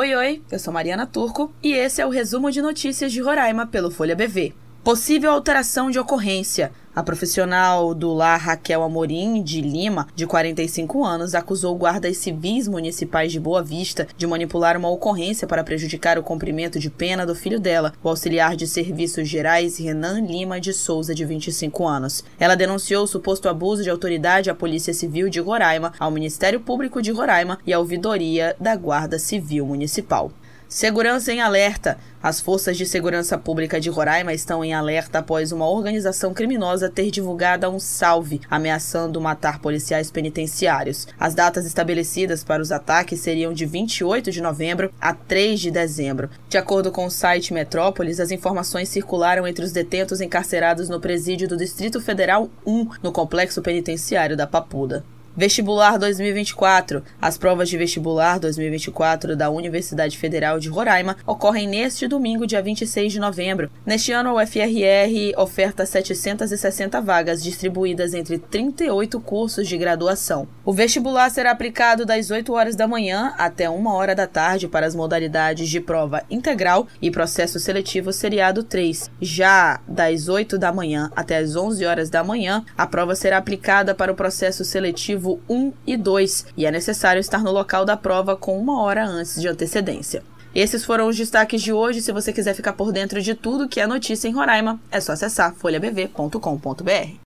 Oi, oi, eu sou Mariana Turco e esse é o resumo de notícias de Roraima pelo Folha BV. Possível alteração de ocorrência. A profissional do lar Raquel Amorim, de Lima, de 45 anos, acusou guardas civis municipais de Boa Vista de manipular uma ocorrência para prejudicar o cumprimento de pena do filho dela, o auxiliar de serviços gerais Renan Lima de Souza, de 25 anos. Ela denunciou o suposto abuso de autoridade à Polícia Civil de Roraima, ao Ministério Público de Roraima e à ouvidoria da Guarda Civil Municipal. Segurança em alerta. As forças de segurança pública de Roraima estão em alerta após uma organização criminosa ter divulgado um salve ameaçando matar policiais penitenciários. As datas estabelecidas para os ataques seriam de 28 de novembro a 3 de dezembro. De acordo com o site Metrópolis, as informações circularam entre os detentos encarcerados no presídio do Distrito Federal 1, no complexo penitenciário da Papuda. Vestibular 2024. As provas de vestibular 2024 da Universidade Federal de Roraima ocorrem neste domingo, dia 26 de novembro. Neste ano, o FRR oferta 760 vagas distribuídas entre 38 cursos de graduação. O vestibular será aplicado das 8 horas da manhã até 1 hora da tarde para as modalidades de prova integral e processo seletivo seriado 3. Já das 8 da manhã até as 11 horas da manhã, a prova será aplicada para o processo seletivo 1 e 2 e é necessário estar no local da prova com uma hora antes de antecedência. Esses foram os destaques de hoje. Se você quiser ficar por dentro de tudo que é notícia em Roraima, é só acessar folhabv.com.br.